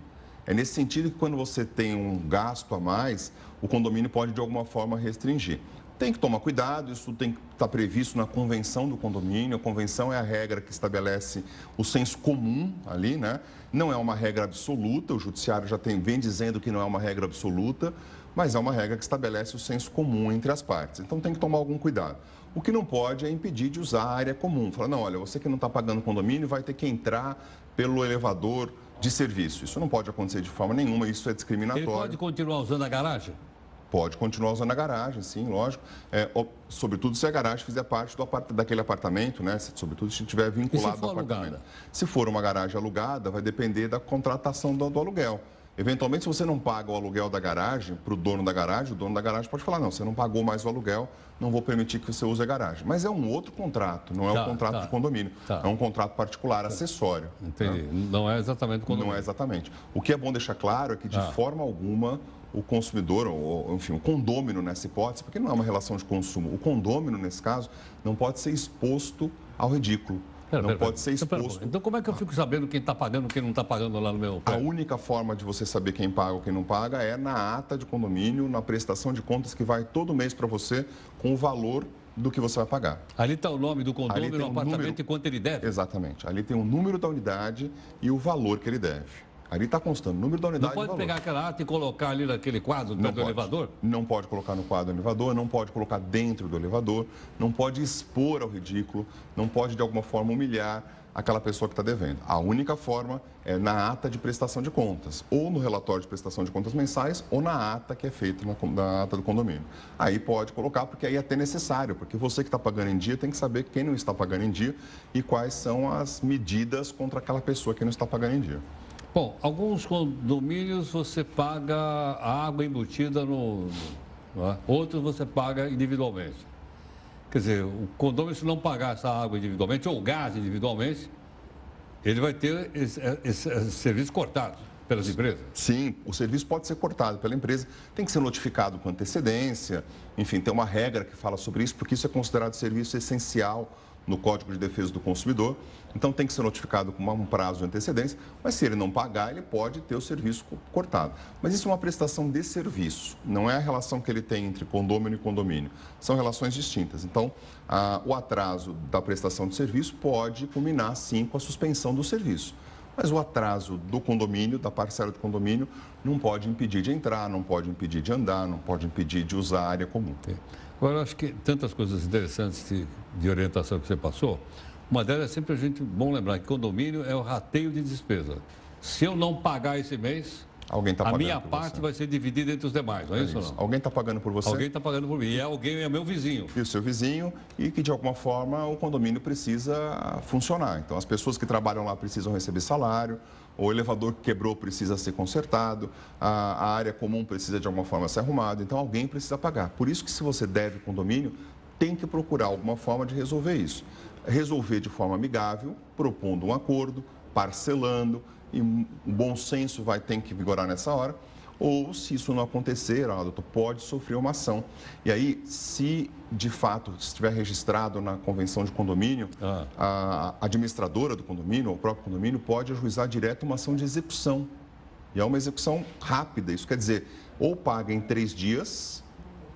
É nesse sentido que quando você tem um gasto a mais, o condomínio pode, de alguma forma, restringir. Tem que tomar cuidado, isso tem que estar previsto na convenção do condomínio. A convenção é a regra que estabelece o senso comum ali, né? Não é uma regra absoluta, o judiciário já tem, vem dizendo que não é uma regra absoluta, mas é uma regra que estabelece o senso comum entre as partes. Então tem que tomar algum cuidado. O que não pode é impedir de usar a área comum. Falar, não, olha, você que não está pagando condomínio vai ter que entrar pelo elevador de serviço. Isso não pode acontecer de forma nenhuma, isso é discriminatório. Ele pode continuar usando a garagem? Pode continuar usando a garagem, sim, lógico. É, sobretudo se a garagem fizer parte do daquele apartamento, né? Sobretudo se estiver vinculado ao apartamento. Alugada? Se for uma garagem alugada, vai depender da contratação do, do aluguel. Eventualmente, se você não paga o aluguel da garagem para o dono da garagem, o dono da garagem pode falar, não, você não pagou mais o aluguel, não vou permitir que você use a garagem. Mas é um outro contrato, não é tá, um contrato tá, de condomínio. Tá. É um contrato particular, acessório. Entendi. Né? Não é exatamente condomínio. Não é exatamente. O que é bom deixar claro é que, de tá. forma alguma, o consumidor, ou, enfim, o condômino nessa hipótese, porque não é uma relação de consumo, o condômino, nesse caso, não pode ser exposto ao ridículo. Pera, não pera, pode ser então, exposto. Então, como é que eu fico sabendo quem está pagando quem não está pagando lá no meu. A única forma de você saber quem paga ou quem não paga é na ata de condomínio, na prestação de contas que vai todo mês para você com o valor do que você vai pagar. Ali está o nome do condomínio, no um apartamento número... e quanto ele deve? Exatamente. Ali tem o número da unidade e o valor que ele deve. Ali está constando o número da unidade. Não pode pegar aquela ata e colocar ali naquele quadro do elevador? Não pode colocar no quadro do elevador, não pode colocar dentro do elevador, não pode expor ao ridículo, não pode de alguma forma humilhar aquela pessoa que está devendo. A única forma é na ata de prestação de contas, ou no relatório de prestação de contas mensais, ou na ata que é feita na, na ata do condomínio. Aí pode colocar, porque aí é até necessário, porque você que está pagando em dia tem que saber quem não está pagando em dia e quais são as medidas contra aquela pessoa que não está pagando em dia. Bom, alguns condomínios você paga a água embutida no. é? Outros você paga individualmente. Quer dizer, o condomínio, se não pagar essa água individualmente ou gás individualmente, ele vai ter esse, esse, esse serviço cortado pelas empresas? Sim, o serviço pode ser cortado pela empresa, tem que ser notificado com antecedência, enfim, tem uma regra que fala sobre isso, porque isso é considerado serviço essencial no Código de Defesa do Consumidor. Então tem que ser notificado com um prazo de antecedência, mas se ele não pagar, ele pode ter o serviço cortado. Mas isso é uma prestação de serviço, não é a relação que ele tem entre condômino e condomínio. São relações distintas. Então, a, o atraso da prestação de serviço pode culminar, sim, com a suspensão do serviço. Mas o atraso do condomínio, da parcela do condomínio, não pode impedir de entrar, não pode impedir de andar, não pode impedir de usar a área comum. Agora, eu acho que tantas coisas interessantes de, de orientação que você passou. Uma delas é sempre a gente bom lembrar que condomínio é o rateio de despesa. Se eu não pagar esse mês, Alguém tá a minha parte você. vai ser dividida entre os demais, não é, é isso, isso, não? Alguém está pagando por você? Alguém está pagando por mim. E alguém é meu vizinho. E o seu vizinho, e que de alguma forma o condomínio precisa funcionar. Então as pessoas que trabalham lá precisam receber salário, o elevador que quebrou precisa ser consertado, a, a área comum precisa de alguma forma ser arrumada, então alguém precisa pagar. Por isso que se você deve condomínio, tem que procurar alguma forma de resolver isso. Resolver de forma amigável, propondo um acordo, parcelando, e um bom senso vai ter que vigorar nessa hora. Ou, se isso não acontecer, a doutor pode sofrer uma ação. E aí, se de fato estiver registrado na convenção de condomínio, ah. a administradora do condomínio, ou o próprio condomínio, pode ajuizar direto uma ação de execução. E é uma execução rápida. Isso quer dizer, ou paga em três dias,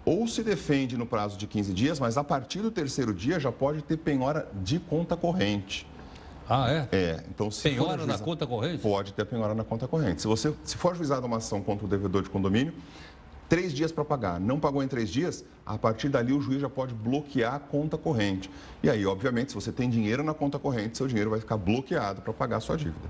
ou se defende no prazo de 15 dias, mas a partir do terceiro dia já pode ter penhora de conta corrente. Ah, é? É. Então, se penhora juizado, na conta corrente? Pode ter penhora na conta corrente. Se, você, se for juizada uma ação contra o devedor de condomínio, três dias para pagar. Não pagou em três dias, a partir dali o juiz já pode bloquear a conta corrente. E aí, obviamente, se você tem dinheiro na conta corrente, seu dinheiro vai ficar bloqueado para pagar a sua dívida.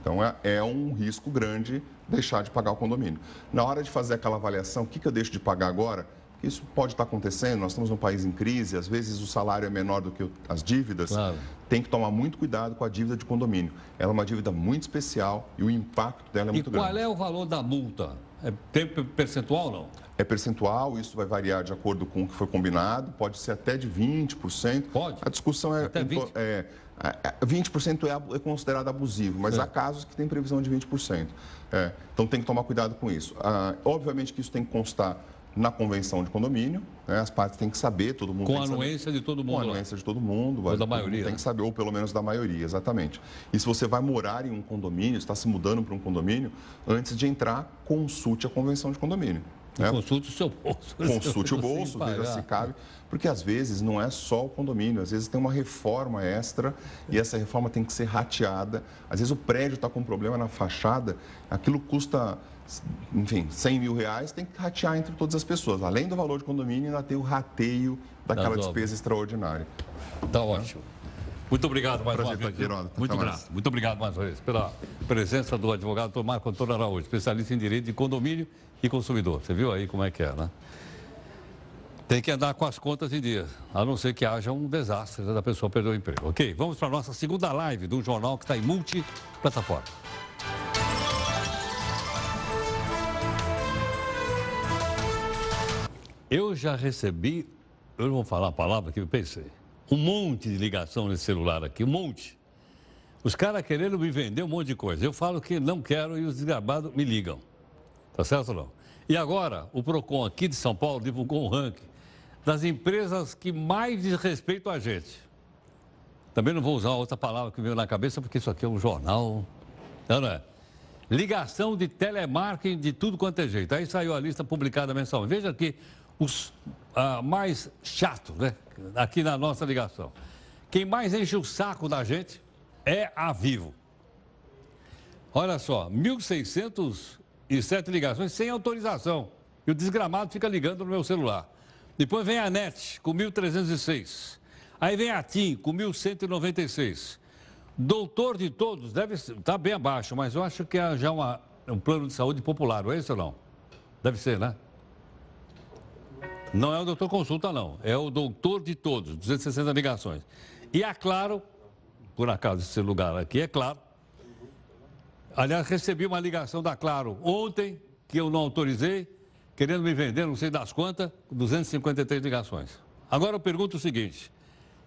Então, é, é, um risco grande deixar de pagar o condomínio. Na hora de fazer aquela avaliação, o que, que eu deixo de pagar agora? Isso pode estar acontecendo, nós estamos num país em crise, às vezes o salário é menor do que as dívidas. Claro. Tem que tomar muito cuidado com a dívida de condomínio. Ela é uma dívida muito especial e o impacto dela é muito grande. E qual é o valor da multa? É tempo percentual ou não? É percentual, isso vai variar de acordo com o que foi combinado, pode ser até de 20%. Pode. A discussão é. Até 20%. É, é, 20% é, é considerado abusivo, mas é. há casos que tem previsão de 20%. É, então tem que tomar cuidado com isso. Ah, obviamente que isso tem que constar na convenção de condomínio. Né? As partes têm que saber, todo mundo Com a anuência de todo mundo. Com a anuência de todo mundo. Ou da maioria. Tem né? que saber, ou pelo menos da maioria, exatamente. E se você vai morar em um condomínio, está se mudando para um condomínio, antes de entrar, consulte a convenção de condomínio. Né? Consulte o seu bolso. Consulte o bolso, veja se cabe. Porque às vezes não é só o condomínio, às vezes tem uma reforma extra e essa reforma tem que ser rateada. Às vezes o prédio está com um problema na fachada, aquilo custa enfim, 100 mil reais, tem que ratear entre todas as pessoas. Além do valor de condomínio, ainda tem o rateio daquela despesa extraordinária. Tá ótimo. Muito obrigado mais Prazer uma vez. Aqui, Muito grato. Muito obrigado mais uma vez pela presença do advogado Marco Antônio Araújo, especialista em direito de condomínio e consumidor. Você viu aí como é que é, né? Tem que andar com as contas em dia, a não ser que haja um desastre da pessoa perder o emprego. Ok, vamos para a nossa segunda live do jornal que está em multiplataforma. Eu já recebi, eu não vou falar a palavra que eu pensei, um monte de ligação nesse celular aqui, um monte. Os caras querendo me vender um monte de coisa. Eu falo que não quero e os desgrabados me ligam. Tá certo ou não? E agora, o PROCON aqui de São Paulo divulgou um ranking das empresas que mais desrespeitam a gente. Também não vou usar outra palavra que veio na cabeça, porque isso aqui é um jornal. Não, não é? Ligação de telemarketing de tudo quanto é jeito. Aí saiu a lista publicada mensalmente. Veja aqui os ah, mais chatos, né? Aqui na nossa ligação. Quem mais enche o saco da gente é a Vivo. Olha só, 1.607 ligações sem autorização. E o desgramado fica ligando no meu celular. Depois vem a NET com 1.306. Aí vem a TIM com 1.196. Doutor de todos, deve estar tá bem abaixo, mas eu acho que é já uma, um plano de saúde popular, não é isso ou não? Deve ser, né? Não é o doutor consulta, não. É o doutor de todos, 260 ligações. E é claro, por acaso esse lugar aqui é claro. Aliás, recebi uma ligação da Claro ontem, que eu não autorizei, querendo me vender, não sei das quantas, 253 ligações. Agora eu pergunto o seguinte: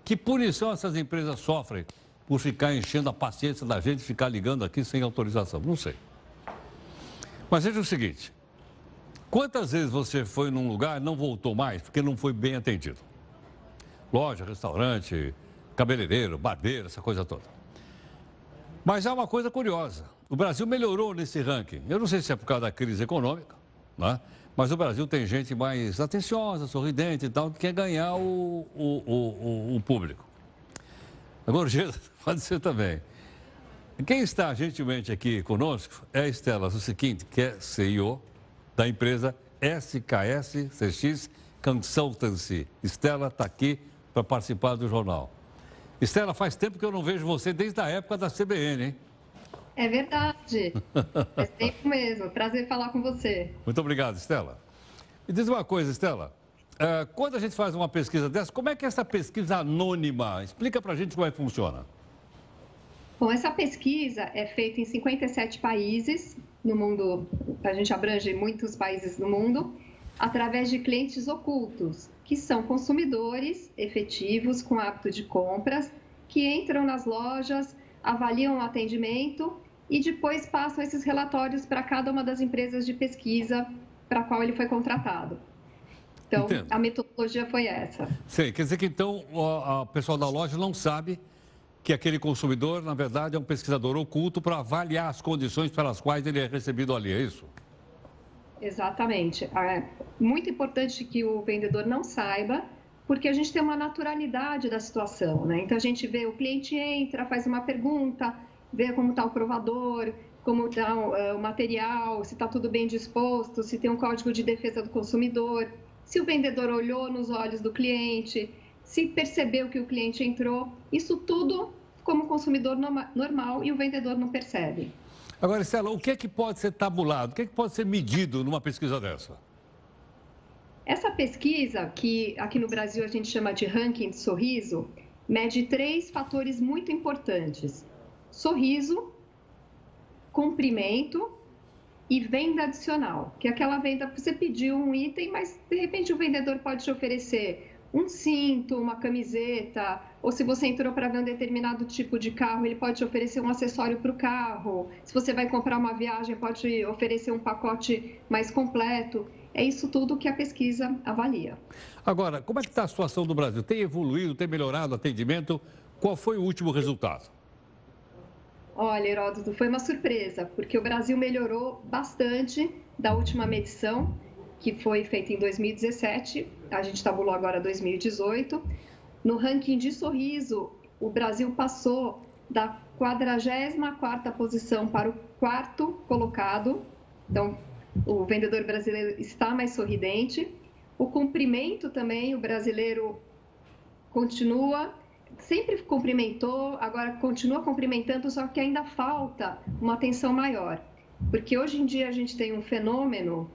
que punição essas empresas sofrem por ficar enchendo a paciência da gente, ficar ligando aqui sem autorização? Não sei. Mas veja o seguinte: Quantas vezes você foi num lugar e não voltou mais porque não foi bem atendido? Loja, restaurante, cabeleireiro, barbeiro, essa coisa toda. Mas há uma coisa curiosa. O Brasil melhorou nesse ranking. Eu não sei se é por causa da crise econômica, né? mas o Brasil tem gente mais atenciosa, sorridente e tal, que quer ganhar o, o, o, o público. A gorjeta pode ser também. Quem está gentilmente aqui conosco é a Estela Susiquinte, que é CEO da empresa SKS CX Consultancy. Estela está aqui para participar do jornal. Estela, faz tempo que eu não vejo você desde a época da CBN, hein? É verdade. É tempo mesmo. Prazer falar com você. Muito obrigado, Estela. E diz uma coisa, Estela. É, quando a gente faz uma pesquisa dessa, como é que é essa pesquisa anônima? Explica para a gente como é que funciona. Bom, essa pesquisa é feita em 57 países no mundo, a gente abrange muitos países no mundo, através de clientes ocultos, que são consumidores efetivos com hábito de compras, que entram nas lojas, avaliam o atendimento e depois passam esses relatórios para cada uma das empresas de pesquisa para a qual ele foi contratado. Então, Entendo. a metodologia foi essa. Sim, quer dizer que então o pessoal da loja não sabe que aquele consumidor, na verdade, é um pesquisador oculto para avaliar as condições pelas quais ele é recebido ali, é isso? Exatamente. É muito importante que o vendedor não saiba, porque a gente tem uma naturalidade da situação, né? Então a gente vê o cliente entra, faz uma pergunta, vê como está o provador, como está é, o material, se está tudo bem disposto, se tem um código de defesa do consumidor, se o vendedor olhou nos olhos do cliente, se percebeu que o cliente entrou, isso tudo como consumidor normal e o vendedor não percebe. Agora, Estela, o que é que pode ser tabulado? O que é que pode ser medido numa pesquisa dessa? Essa pesquisa, que aqui no Brasil a gente chama de ranking de sorriso, mede três fatores muito importantes: sorriso, cumprimento e venda adicional, que é aquela venda que você pediu um item, mas de repente o vendedor pode te oferecer um cinto, uma camiseta, ou se você entrou para ver um determinado tipo de carro, ele pode te oferecer um acessório para o carro. Se você vai comprar uma viagem, pode oferecer um pacote mais completo. É isso tudo que a pesquisa avalia. Agora, como é que está a situação do Brasil? Tem evoluído, tem melhorado o atendimento? Qual foi o último resultado? Olha, Heródoto, foi uma surpresa, porque o Brasil melhorou bastante da última medição, que foi feita em 2017, a gente tabulou agora 2018. No ranking de sorriso, o Brasil passou da 44ª posição para o quarto colocado. Então, o vendedor brasileiro está mais sorridente. O cumprimento também, o brasileiro continua sempre cumprimentou, agora continua cumprimentando, só que ainda falta uma atenção maior. Porque hoje em dia a gente tem um fenômeno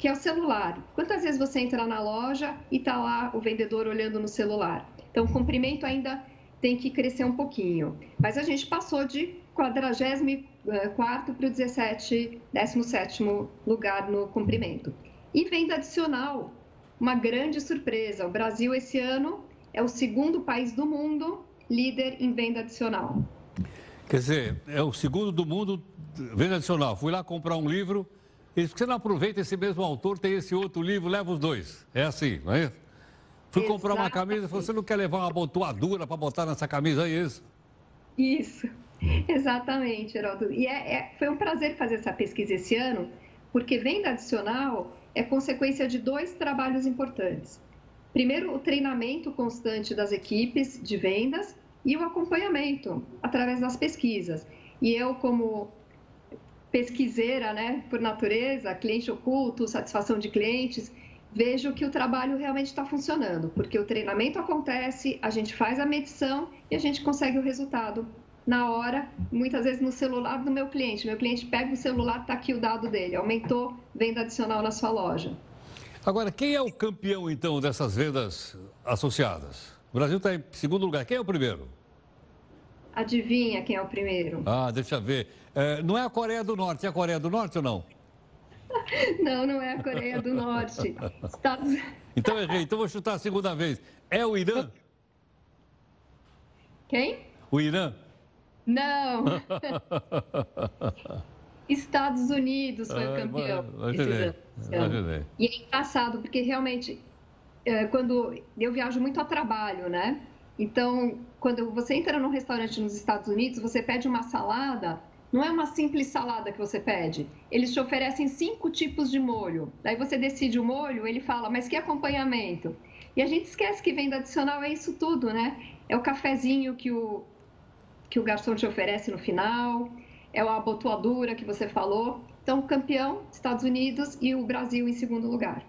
que é o celular. Quantas vezes você entra na loja e está lá o vendedor olhando no celular? Então, o cumprimento ainda tem que crescer um pouquinho. Mas a gente passou de 44 para o 17, 17 lugar no cumprimento. E venda adicional, uma grande surpresa. O Brasil, esse ano, é o segundo país do mundo líder em venda adicional. Quer dizer, é o segundo do mundo venda adicional. Fui lá comprar um livro, e você não aproveita esse mesmo autor, tem esse outro livro, leva os dois. É assim, não é isso? Fui comprar uma camisa, você não quer levar uma abotoadura para botar nessa camisa é isso? Isso, exatamente, Geraldo. E é, é, foi um prazer fazer essa pesquisa esse ano, porque venda adicional é consequência de dois trabalhos importantes. Primeiro, o treinamento constante das equipes de vendas e o acompanhamento através das pesquisas. E eu, como pesquiseira, né, por natureza, cliente oculto, satisfação de clientes, vejo que o trabalho realmente está funcionando, porque o treinamento acontece, a gente faz a medição e a gente consegue o resultado na hora, muitas vezes no celular do meu cliente. Meu cliente pega o celular, está aqui o dado dele, aumentou venda adicional na sua loja. Agora, quem é o campeão, então, dessas vendas associadas? O Brasil está em segundo lugar. Quem é o primeiro? Adivinha quem é o primeiro? Ah, deixa eu ver. É, não é a Coreia do Norte. É a Coreia do Norte ou não? não, não é a Coreia do Norte. Estados... Então errei. Então vou chutar a segunda vez. É o Irã? Quem? O Irã? Não. Estados Unidos foi ah, o campeão. Imaginei, imaginei. E é engraçado, porque realmente, é, quando eu viajo muito a trabalho, né? Então, quando você entra num restaurante nos Estados Unidos, você pede uma salada, não é uma simples salada que você pede. Eles te oferecem cinco tipos de molho. Daí você decide o molho, ele fala, mas que acompanhamento? E a gente esquece que venda adicional é isso tudo, né? É o cafezinho que o, que o garçom te oferece no final, é a abotoadura que você falou. Então, campeão, Estados Unidos e o Brasil em segundo lugar.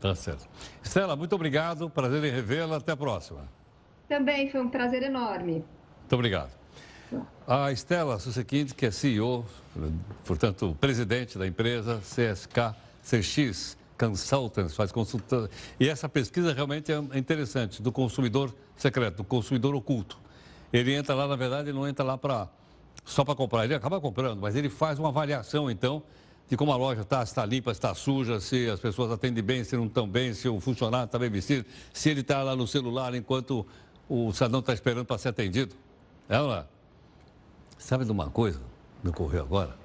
Tá certo. Estela, muito obrigado. Prazer em revê-la. Até a próxima. Também foi um prazer enorme. Muito obrigado. A Estela Susequinte, que é CEO, portanto, presidente da empresa CSK CX Consultants, faz consulta. E essa pesquisa realmente é interessante, do consumidor secreto, do consumidor oculto. Ele entra lá, na verdade, ele não entra lá para só para comprar. Ele acaba comprando, mas ele faz uma avaliação, então, de como a loja está, se está limpa, se está suja, se as pessoas atendem bem, se não estão bem, se o funcionário está bem vestido, se ele está lá no celular enquanto o cidadão está esperando para ser atendido. É ou não é? Sabe de uma coisa? Me ocorreu agora.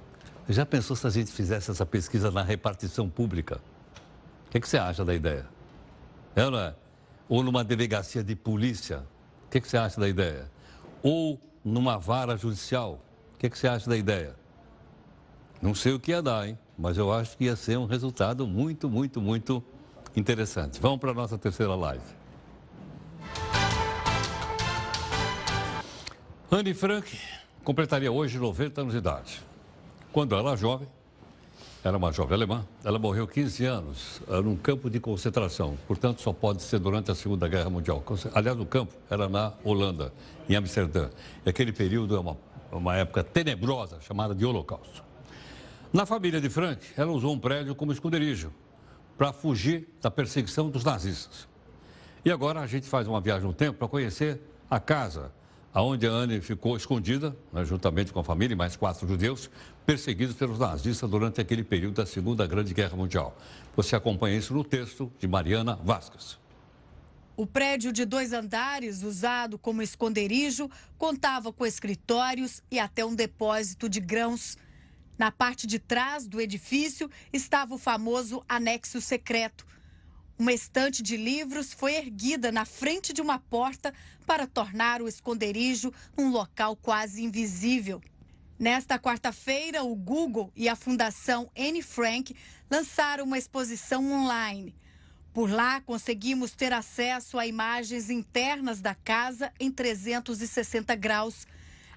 Já pensou se a gente fizesse essa pesquisa na repartição pública? O que, que você acha da ideia? É não é? Ou numa delegacia de polícia? O que, que você acha da ideia? Ou numa vara judicial? O que, que você acha da ideia? Não sei o que ia dar, hein? Mas eu acho que ia ser um resultado muito, muito, muito interessante. Vamos para a nossa terceira live. Anne Frank completaria hoje 90 anos de idade. Quando ela era jovem, era uma jovem alemã, ela morreu 15 anos eh, num campo de concentração. Portanto, só pode ser durante a Segunda Guerra Mundial. Aliás, o campo era na Holanda, em Amsterdã. E aquele período é uma, uma época tenebrosa, chamada de Holocausto. Na família de Frank, ela usou um prédio como esconderijo para fugir da perseguição dos nazistas. E agora a gente faz uma viagem no tempo para conhecer a casa onde a Anne ficou escondida, né, juntamente com a família e mais quatro judeus, perseguidos pelos nazistas durante aquele período da Segunda Grande Guerra Mundial. Você acompanha isso no texto de Mariana Vasquez. O prédio de dois andares, usado como esconderijo, contava com escritórios e até um depósito de grãos. Na parte de trás do edifício estava o famoso anexo secreto. Uma estante de livros foi erguida na frente de uma porta para tornar o esconderijo um local quase invisível. Nesta quarta-feira, o Google e a Fundação Anne Frank lançaram uma exposição online. Por lá, conseguimos ter acesso a imagens internas da casa em 360 graus.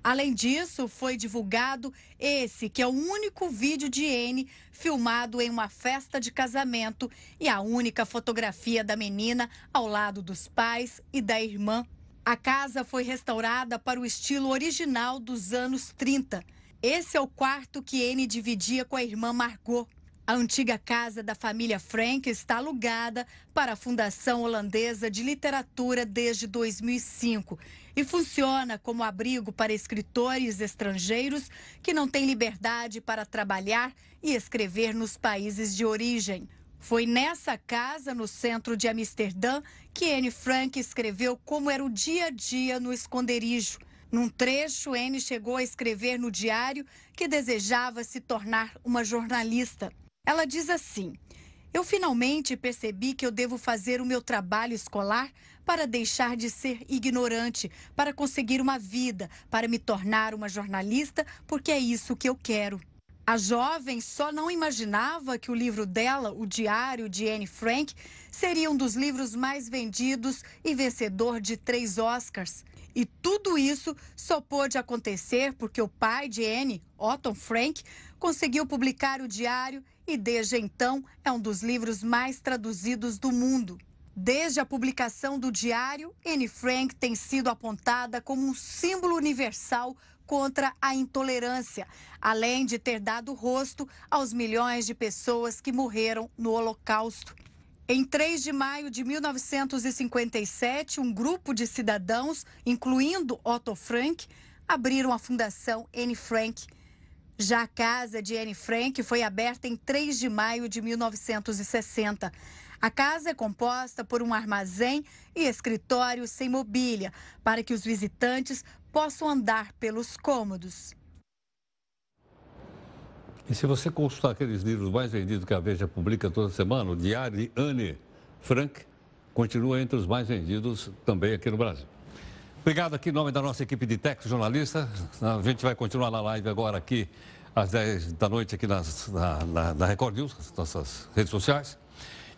Além disso, foi divulgado esse, que é o único vídeo de N filmado em uma festa de casamento e a única fotografia da menina ao lado dos pais e da irmã. A casa foi restaurada para o estilo original dos anos 30. Esse é o quarto que N dividia com a irmã Margot. A antiga casa da família Frank está alugada para a Fundação Holandesa de Literatura desde 2005 e funciona como abrigo para escritores estrangeiros que não têm liberdade para trabalhar e escrever nos países de origem. Foi nessa casa, no centro de Amsterdã, que Anne Frank escreveu como era o dia a dia no esconderijo. Num trecho, Anne chegou a escrever no diário que desejava se tornar uma jornalista. Ela diz assim: Eu finalmente percebi que eu devo fazer o meu trabalho escolar para deixar de ser ignorante, para conseguir uma vida, para me tornar uma jornalista, porque é isso que eu quero. A jovem só não imaginava que o livro dela, O Diário de Anne Frank, seria um dos livros mais vendidos e vencedor de três Oscars. E tudo isso só pôde acontecer porque o pai de Anne, Otto Frank, conseguiu publicar o diário e desde então é um dos livros mais traduzidos do mundo. Desde a publicação do diário, Anne Frank tem sido apontada como um símbolo universal contra a intolerância, além de ter dado rosto aos milhões de pessoas que morreram no Holocausto. Em 3 de maio de 1957, um grupo de cidadãos, incluindo Otto Frank, abriram a Fundação Anne Frank já a casa de Anne Frank foi aberta em 3 de maio de 1960. A casa é composta por um armazém e escritório sem mobília, para que os visitantes possam andar pelos cômodos. E se você consultar aqueles livros mais vendidos que a Veja publica toda semana, o Diário de Anne Frank continua entre os mais vendidos também aqui no Brasil. Obrigado aqui em nome da nossa equipe de técnicos jornalistas. A gente vai continuar na live agora aqui às 10 da noite aqui nas, na, na, na Record News, nossas redes sociais.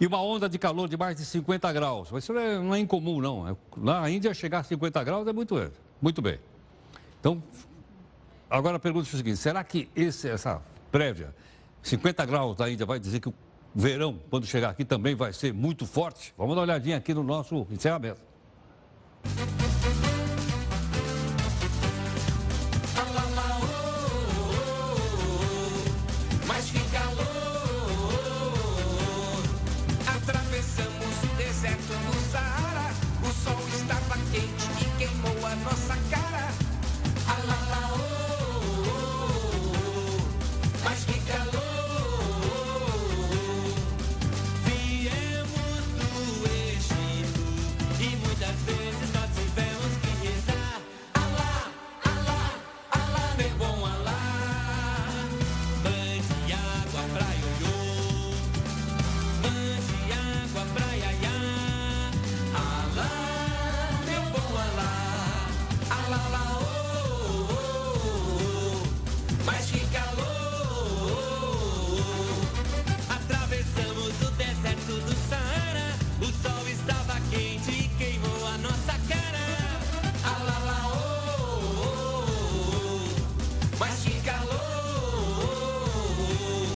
E uma onda de calor de mais de 50 graus. Isso não é, não é incomum, não. É, na Índia, chegar a 50 graus é muito, muito bem. Então, agora a pergunta é o seguinte: será que esse, essa prévia, 50 graus da Índia, vai dizer que o verão, quando chegar aqui, também vai ser muito forte? Vamos dar uma olhadinha aqui no nosso encerramento.